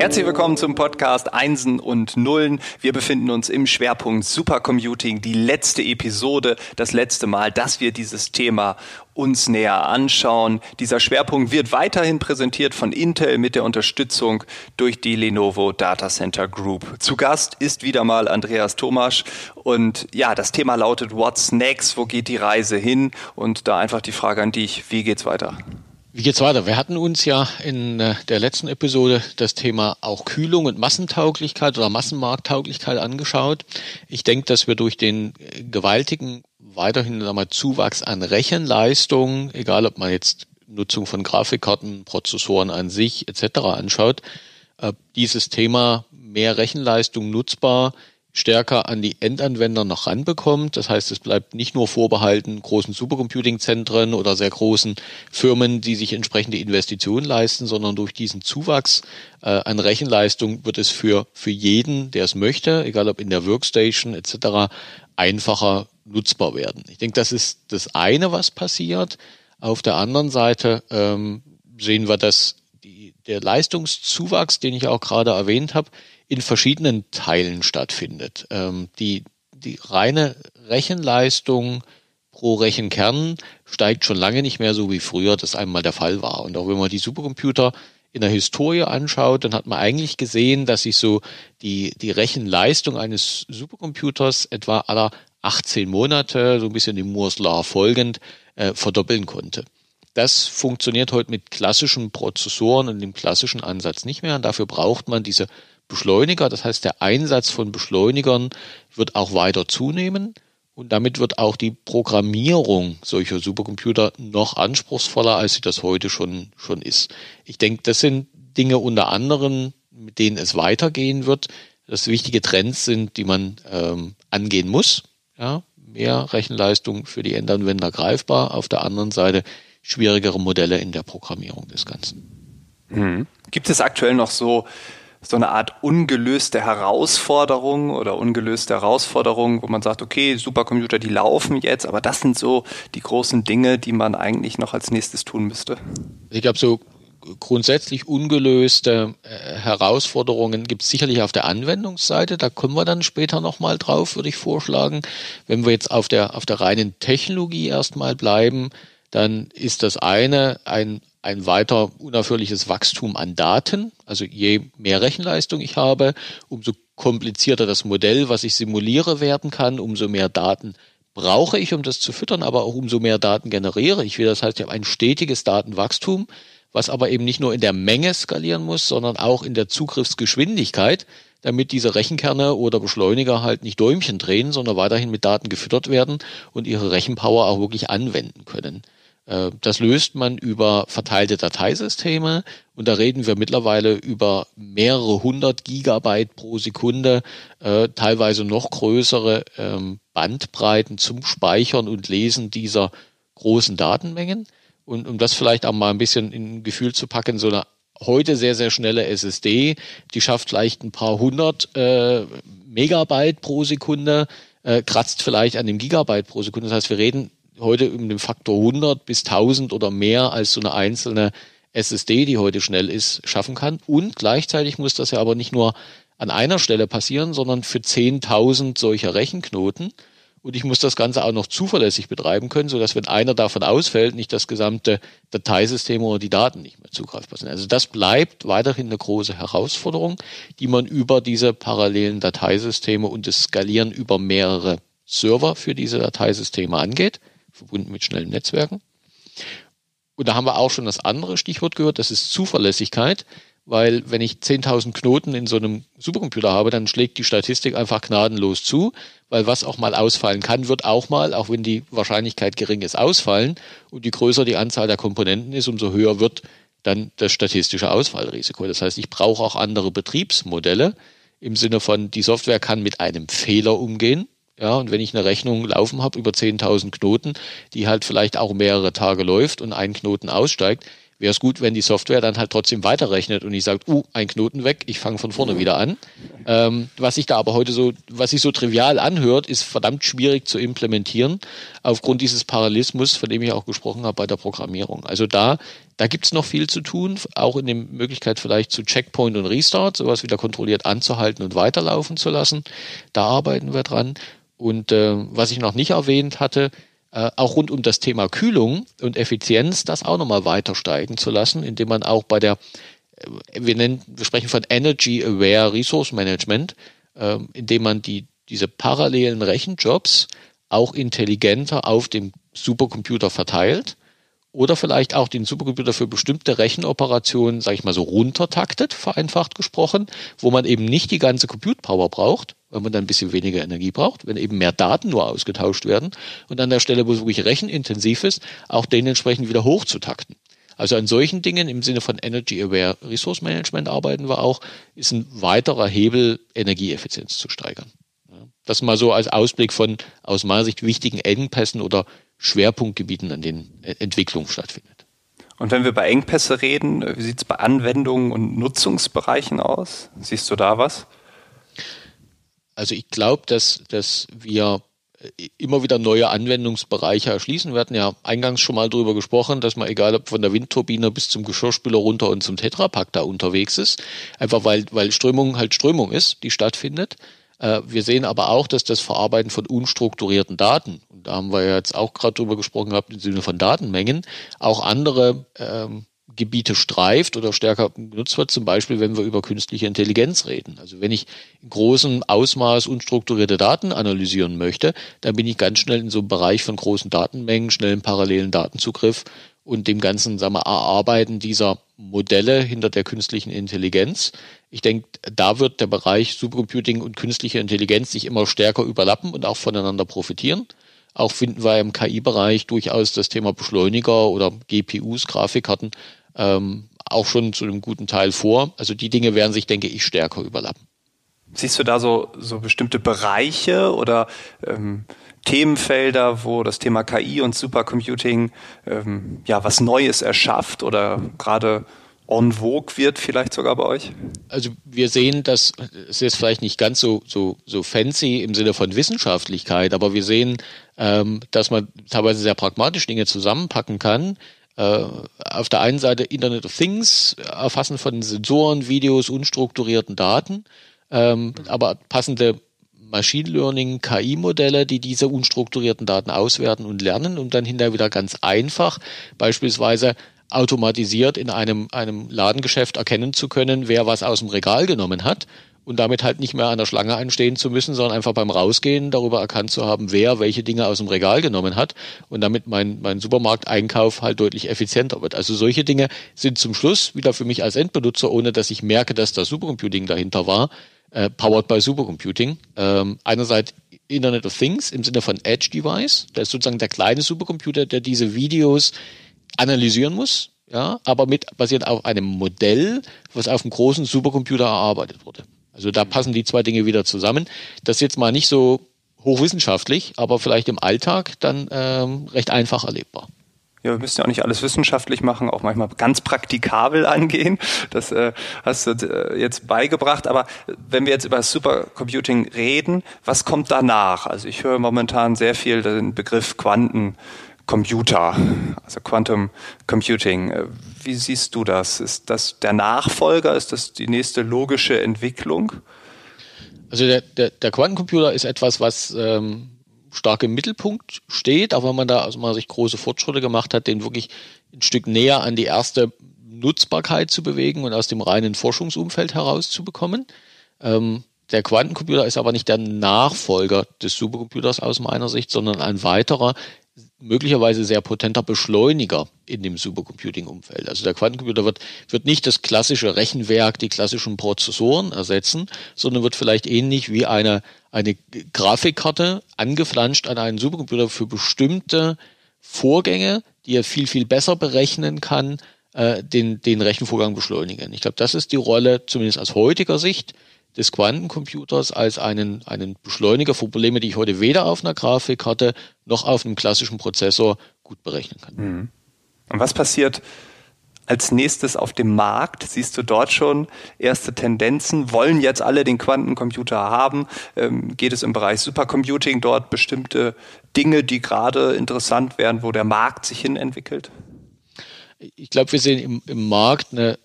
Herzlich willkommen zum Podcast Einsen und Nullen. Wir befinden uns im Schwerpunkt Supercomputing, die letzte Episode, das letzte Mal, dass wir dieses Thema uns näher anschauen. Dieser Schwerpunkt wird weiterhin präsentiert von Intel mit der Unterstützung durch die Lenovo Data Center Group. Zu Gast ist wieder mal Andreas Thomasch und ja, das Thema lautet What's next? Wo geht die Reise hin? Und da einfach die Frage an dich, wie geht's weiter? Wie geht's weiter? Wir hatten uns ja in äh, der letzten Episode das Thema auch Kühlung und Massentauglichkeit oder Massenmarkttauglichkeit angeschaut. Ich denke, dass wir durch den äh, gewaltigen weiterhin wir, Zuwachs an Rechenleistung, egal ob man jetzt Nutzung von Grafikkarten, Prozessoren an sich etc. anschaut, äh, dieses Thema mehr Rechenleistung nutzbar stärker an die Endanwender noch ranbekommt. Das heißt, es bleibt nicht nur vorbehalten großen Supercomputing-Zentren oder sehr großen Firmen, die sich entsprechende Investitionen leisten, sondern durch diesen Zuwachs äh, an Rechenleistung wird es für, für jeden, der es möchte, egal ob in der Workstation etc., einfacher nutzbar werden. Ich denke, das ist das eine, was passiert. Auf der anderen Seite ähm, sehen wir, dass die, der Leistungszuwachs, den ich auch gerade erwähnt habe, in verschiedenen Teilen stattfindet. Ähm, die, die reine Rechenleistung pro Rechenkern steigt schon lange nicht mehr so wie früher das einmal der Fall war. Und auch wenn man die Supercomputer in der Historie anschaut, dann hat man eigentlich gesehen, dass sich so die, die Rechenleistung eines Supercomputers etwa aller 18 Monate, so ein bisschen dem Moore's Law folgend, äh, verdoppeln konnte. Das funktioniert heute mit klassischen Prozessoren und dem klassischen Ansatz nicht mehr. Und dafür braucht man diese Beschleuniger. Das heißt, der Einsatz von Beschleunigern wird auch weiter zunehmen. Und damit wird auch die Programmierung solcher Supercomputer noch anspruchsvoller, als sie das heute schon, schon ist. Ich denke, das sind Dinge unter anderem, mit denen es weitergehen wird, dass wichtige Trends sind, die man ähm, angehen muss. Ja, mehr Rechenleistung für die Endanwender greifbar. Auf der anderen Seite schwierigere Modelle in der Programmierung des Ganzen. Mhm. Gibt es aktuell noch so so eine Art ungelöste Herausforderung oder ungelöste Herausforderung, wo man sagt, okay, Supercomputer, die laufen jetzt, aber das sind so die großen Dinge, die man eigentlich noch als nächstes tun müsste. Ich glaube, so grundsätzlich ungelöste äh, Herausforderungen gibt es sicherlich auf der Anwendungsseite. Da kommen wir dann später nochmal drauf, würde ich vorschlagen. Wenn wir jetzt auf der, auf der reinen Technologie erstmal bleiben, dann ist das eine ein ein weiter unaufhörliches Wachstum an Daten. Also je mehr Rechenleistung ich habe, umso komplizierter das Modell, was ich simuliere, werden kann, umso mehr Daten brauche ich, um das zu füttern, aber auch umso mehr Daten generiere ich. Das heißt, ich habe ein stetiges Datenwachstum, was aber eben nicht nur in der Menge skalieren muss, sondern auch in der Zugriffsgeschwindigkeit, damit diese Rechenkerne oder Beschleuniger halt nicht Däumchen drehen, sondern weiterhin mit Daten gefüttert werden und ihre Rechenpower auch wirklich anwenden können. Äh, das löst man über verteilte Dateisysteme und da reden wir mittlerweile über mehrere hundert Gigabyte pro Sekunde, äh, teilweise noch größere ähm, Bandbreiten zum Speichern und Lesen dieser großen Datenmengen. Und um das vielleicht auch mal ein bisschen in ein Gefühl zu packen, so eine heute sehr, sehr schnelle SSD, die schafft vielleicht ein paar hundert äh, Megabyte pro Sekunde, kratzt vielleicht an dem Gigabyte pro Sekunde. Das heißt, wir reden heute um den Faktor 100 bis 1000 oder mehr als so eine einzelne SSD, die heute schnell ist, schaffen kann. Und gleichzeitig muss das ja aber nicht nur an einer Stelle passieren, sondern für 10.000 solcher Rechenknoten. Und ich muss das Ganze auch noch zuverlässig betreiben können, sodass wenn einer davon ausfällt, nicht das gesamte Dateisystem oder die Daten nicht mehr zugreifbar sind. Also das bleibt weiterhin eine große Herausforderung, die man über diese parallelen Dateisysteme und das Skalieren über mehrere Server für diese Dateisysteme angeht verbunden mit schnellen Netzwerken. Und da haben wir auch schon das andere Stichwort gehört, das ist Zuverlässigkeit, weil wenn ich 10.000 Knoten in so einem Supercomputer habe, dann schlägt die Statistik einfach gnadenlos zu, weil was auch mal ausfallen kann, wird auch mal, auch wenn die Wahrscheinlichkeit gering ist, ausfallen. Und je größer die Anzahl der Komponenten ist, umso höher wird dann das statistische Ausfallrisiko. Das heißt, ich brauche auch andere Betriebsmodelle im Sinne von, die Software kann mit einem Fehler umgehen. Ja, und wenn ich eine Rechnung laufen habe über 10.000 Knoten, die halt vielleicht auch mehrere Tage läuft und ein Knoten aussteigt, wäre es gut, wenn die Software dann halt trotzdem weiterrechnet und ich sagt, uh, ein Knoten weg, ich fange von vorne wieder an. Ähm, was sich da aber heute so, was sich so trivial anhört, ist verdammt schwierig zu implementieren, aufgrund dieses Parallelismus, von dem ich auch gesprochen habe bei der Programmierung. Also da, da gibt es noch viel zu tun, auch in der Möglichkeit vielleicht zu Checkpoint und Restart, sowas wieder kontrolliert anzuhalten und weiterlaufen zu lassen. Da arbeiten wir dran. Und äh, was ich noch nicht erwähnt hatte, äh, auch rund um das Thema Kühlung und Effizienz, das auch nochmal weiter steigen zu lassen, indem man auch bei der, äh, wir nennen, wir sprechen von Energy Aware Resource Management, äh, indem man die, diese parallelen Rechenjobs auch intelligenter auf dem Supercomputer verteilt oder vielleicht auch den Supercomputer für bestimmte Rechenoperationen, sage ich mal so, runtertaktet, vereinfacht gesprochen, wo man eben nicht die ganze Compute Power braucht, weil man dann ein bisschen weniger Energie braucht, wenn eben mehr Daten nur ausgetauscht werden und an der Stelle, wo es wirklich rechenintensiv ist, auch den entsprechend wieder hochzutakten. Also an solchen Dingen im Sinne von Energy Aware Resource Management arbeiten wir auch, ist ein weiterer Hebel, Energieeffizienz zu steigern. Das mal so als Ausblick von aus meiner Sicht wichtigen Engpässen oder Schwerpunktgebieten, an denen Entwicklung stattfindet. Und wenn wir bei Engpässe reden, wie sieht es bei Anwendungen und Nutzungsbereichen aus? Siehst du da was? Also ich glaube, dass, dass wir immer wieder neue Anwendungsbereiche erschließen. Wir hatten ja eingangs schon mal darüber gesprochen, dass man egal ob von der Windturbine bis zum Geschirrspüler runter und zum Tetrapack da unterwegs ist, einfach weil, weil Strömung halt Strömung ist, die stattfindet. Äh, wir sehen aber auch, dass das Verarbeiten von unstrukturierten Daten, und da haben wir ja jetzt auch gerade drüber gesprochen gehabt, im Sinne von Datenmengen, auch andere ähm, Gebiete streift oder stärker genutzt wird, zum Beispiel wenn wir über künstliche Intelligenz reden. Also wenn ich in großem Ausmaß unstrukturierte Daten analysieren möchte, dann bin ich ganz schnell in so einem Bereich von großen Datenmengen, schnellen parallelen Datenzugriff und dem ganzen sagen wir, Erarbeiten dieser Modelle hinter der künstlichen Intelligenz. Ich denke, da wird der Bereich Supercomputing und künstliche Intelligenz sich immer stärker überlappen und auch voneinander profitieren. Auch finden wir im KI-Bereich durchaus das Thema Beschleuniger oder GPUs, Grafikkarten, ähm, auch schon zu einem guten Teil vor. Also die Dinge werden sich, denke ich, stärker überlappen. Siehst du da so, so bestimmte Bereiche oder ähm, Themenfelder, wo das Thema KI und Supercomputing ähm, ja was Neues erschafft oder gerade en vogue wird, vielleicht sogar bei euch? Also wir sehen, dass es ist vielleicht nicht ganz so, so, so fancy im Sinne von Wissenschaftlichkeit, aber wir sehen, ähm, dass man teilweise sehr pragmatisch Dinge zusammenpacken kann. Äh, auf der einen Seite Internet of Things, Erfassen von Sensoren, Videos, unstrukturierten Daten, ähm, aber passende Machine Learning, KI-Modelle, die diese unstrukturierten Daten auswerten und lernen und dann hinterher wieder ganz einfach beispielsweise automatisiert in einem, einem Ladengeschäft erkennen zu können, wer was aus dem Regal genommen hat und damit halt nicht mehr an der Schlange anstehen zu müssen, sondern einfach beim Rausgehen darüber erkannt zu haben, wer welche Dinge aus dem Regal genommen hat und damit mein, mein Supermarkteinkauf halt deutlich effizienter wird. Also solche Dinge sind zum Schluss wieder für mich als Endbenutzer, ohne dass ich merke, dass da Supercomputing dahinter war, äh, powered by Supercomputing. Ähm, einerseits Internet of Things im Sinne von Edge Device, das ist sozusagen der kleine Supercomputer, der diese Videos analysieren muss, ja, aber mit basiert auf einem Modell, was auf einem großen Supercomputer erarbeitet wurde. Also da passen die zwei Dinge wieder zusammen. Das ist jetzt mal nicht so hochwissenschaftlich, aber vielleicht im Alltag dann ähm, recht einfach erlebbar. Ja, wir müssen ja auch nicht alles wissenschaftlich machen, auch manchmal ganz praktikabel angehen. Das äh, hast du äh, jetzt beigebracht. Aber wenn wir jetzt über Supercomputing reden, was kommt danach? Also ich höre momentan sehr viel den Begriff Quanten. Computer, also Quantum Computing. Äh, wie siehst du das? Ist das der Nachfolger? Ist das die nächste logische Entwicklung? Also der, der, der Quantencomputer ist etwas, was ähm, stark im Mittelpunkt steht, auch wenn man da also man sich große Fortschritte gemacht hat, den wirklich ein Stück näher an die erste Nutzbarkeit zu bewegen und aus dem reinen Forschungsumfeld herauszubekommen. Ähm, der Quantencomputer ist aber nicht der Nachfolger des Supercomputers aus meiner Sicht, sondern ein weiterer, möglicherweise sehr potenter Beschleuniger in dem Supercomputing-Umfeld. Also der Quantencomputer wird, wird nicht das klassische Rechenwerk, die klassischen Prozessoren ersetzen, sondern wird vielleicht ähnlich wie eine, eine Grafikkarte angeflanscht an einen Supercomputer für bestimmte Vorgänge, die er viel, viel besser berechnen kann, äh, den, den Rechenvorgang beschleunigen. Ich glaube, das ist die Rolle, zumindest aus heutiger Sicht, des Quantencomputers als einen, einen Beschleuniger für Probleme, die ich heute weder auf einer Grafikkarte noch auf einem klassischen Prozessor gut berechnen kann. Mhm. Und was passiert als nächstes auf dem Markt? Siehst du dort schon erste Tendenzen? Wollen jetzt alle den Quantencomputer haben? Ähm, geht es im Bereich Supercomputing dort bestimmte Dinge, die gerade interessant werden, wo der Markt sich hin entwickelt? Ich glaube, wir sehen im, im Markt eine,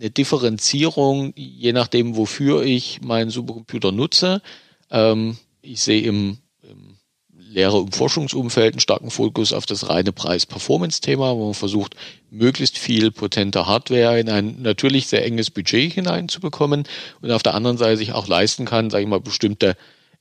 eine, Differenzierung, je nachdem, wofür ich meinen Supercomputer nutze. Ähm, ich sehe im, im Lehre- und Forschungsumfeld einen starken Fokus auf das reine Preis-Performance-Thema, wo man versucht, möglichst viel potente Hardware in ein natürlich sehr enges Budget hineinzubekommen und auf der anderen Seite sich auch leisten kann, sage ich mal, bestimmte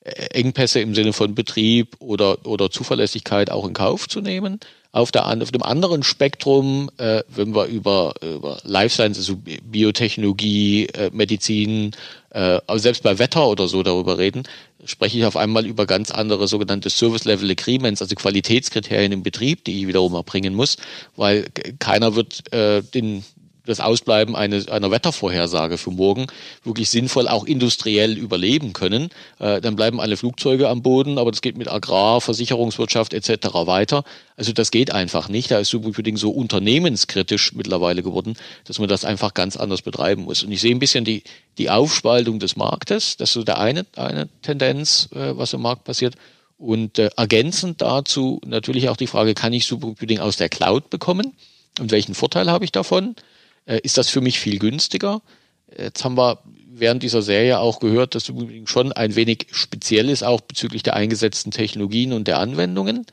äh, Engpässe im Sinne von Betrieb oder, oder Zuverlässigkeit auch in Kauf zu nehmen. Auf, der, auf dem anderen Spektrum, äh, wenn wir über, über Life Sciences, also Biotechnologie, äh, Medizin, äh, aber selbst bei Wetter oder so darüber reden, spreche ich auf einmal über ganz andere sogenannte Service Level Agreements, also Qualitätskriterien im Betrieb, die ich wiederum erbringen muss, weil keiner wird äh, den das Ausbleiben eine, einer Wettervorhersage für morgen wirklich sinnvoll auch industriell überleben können. Äh, dann bleiben alle Flugzeuge am Boden, aber das geht mit Agrar, Versicherungswirtschaft etc. weiter. Also das geht einfach nicht. Da ist Supercomputing so unternehmenskritisch mittlerweile geworden, dass man das einfach ganz anders betreiben muss. Und ich sehe ein bisschen die, die Aufspaltung des Marktes. Das ist so der eine, eine Tendenz, äh, was im Markt passiert. Und äh, ergänzend dazu natürlich auch die Frage, kann ich Supercomputing aus der Cloud bekommen? Und welchen Vorteil habe ich davon? Äh, ist das für mich viel günstiger. Jetzt haben wir während dieser Serie auch gehört, dass Supercomputing schon ein wenig speziell ist, auch bezüglich der eingesetzten Technologien und der Anwendungen.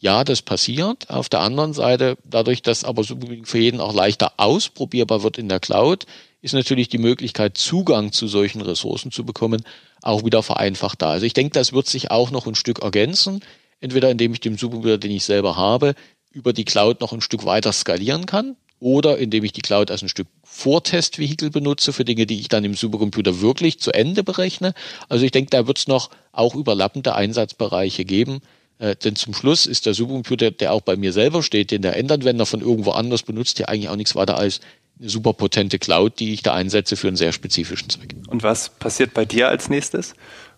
Ja, das passiert. Auf der anderen Seite, dadurch, dass aber für jeden auch leichter ausprobierbar wird in der Cloud, ist natürlich die Möglichkeit, Zugang zu solchen Ressourcen zu bekommen, auch wieder vereinfacht da. Also ich denke, das wird sich auch noch ein Stück ergänzen. Entweder indem ich den Supercomputer, den ich selber habe, über die Cloud noch ein Stück weiter skalieren kann oder indem ich die Cloud als ein Stück Vortestvehikel benutze für Dinge, die ich dann im Supercomputer wirklich zu Ende berechne. Also ich denke, da wird es noch auch überlappende Einsatzbereiche geben. Äh, denn zum Schluss ist der Supercomputer, der auch bei mir selber steht, den der Endanwender von irgendwo anders benutzt, ja eigentlich auch nichts weiter als eine super potente Cloud, die ich da einsetze für einen sehr spezifischen Zweck. Und was passiert bei dir als nächstes?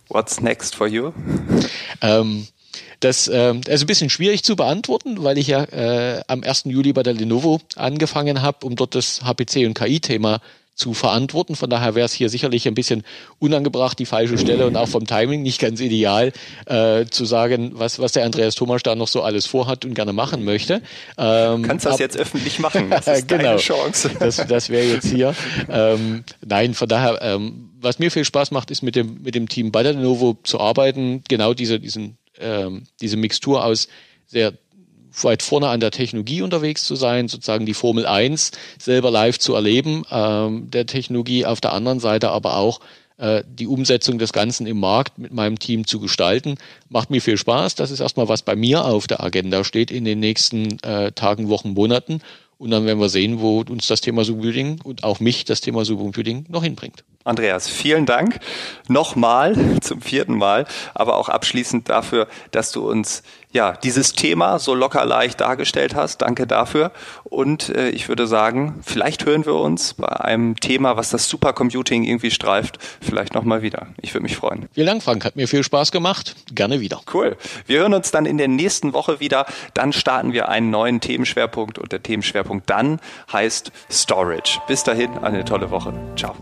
What's next for you? Ähm, das äh, ist ein bisschen schwierig zu beantworten, weil ich ja äh, am 1. Juli bei der Lenovo angefangen habe, um dort das HPC und KI-Thema zu verantworten. Von daher wäre es hier sicherlich ein bisschen unangebracht, die falsche Stelle und auch vom Timing nicht ganz ideal, äh, zu sagen, was, was der Andreas Thomas da noch so alles vorhat und gerne machen möchte. Ähm, Kannst das ab, jetzt öffentlich machen? Das ist genau, deine Chance. das, das wäre jetzt hier. Ähm, nein, von daher, ähm, was mir viel Spaß macht, ist mit dem, mit dem Team bei der Lenovo zu arbeiten, genau diese, diesen ähm, diese Mixtur aus sehr weit vorne an der Technologie unterwegs zu sein, sozusagen die Formel 1 selber live zu erleben, ähm, der Technologie auf der anderen Seite aber auch äh, die Umsetzung des Ganzen im Markt mit meinem Team zu gestalten. Macht mir viel Spaß. Das ist erstmal, was bei mir auf der Agenda steht in den nächsten äh, Tagen, Wochen, Monaten. Und dann werden wir sehen, wo uns das Thema Supercomputing und auch mich das Thema Supercomputing noch hinbringt. Andreas, vielen Dank nochmal zum vierten Mal, aber auch abschließend dafür, dass du uns ja dieses Thema so locker leicht dargestellt hast. Danke dafür. Und äh, ich würde sagen, vielleicht hören wir uns bei einem Thema, was das Supercomputing irgendwie streift, vielleicht nochmal wieder. Ich würde mich freuen. Vielen Dank, Frank. Hat mir viel Spaß gemacht. Gerne wieder. Cool. Wir hören uns dann in der nächsten Woche wieder. Dann starten wir einen neuen Themenschwerpunkt und der Themenschwerpunkt dann heißt Storage. Bis dahin, eine tolle Woche. Ciao.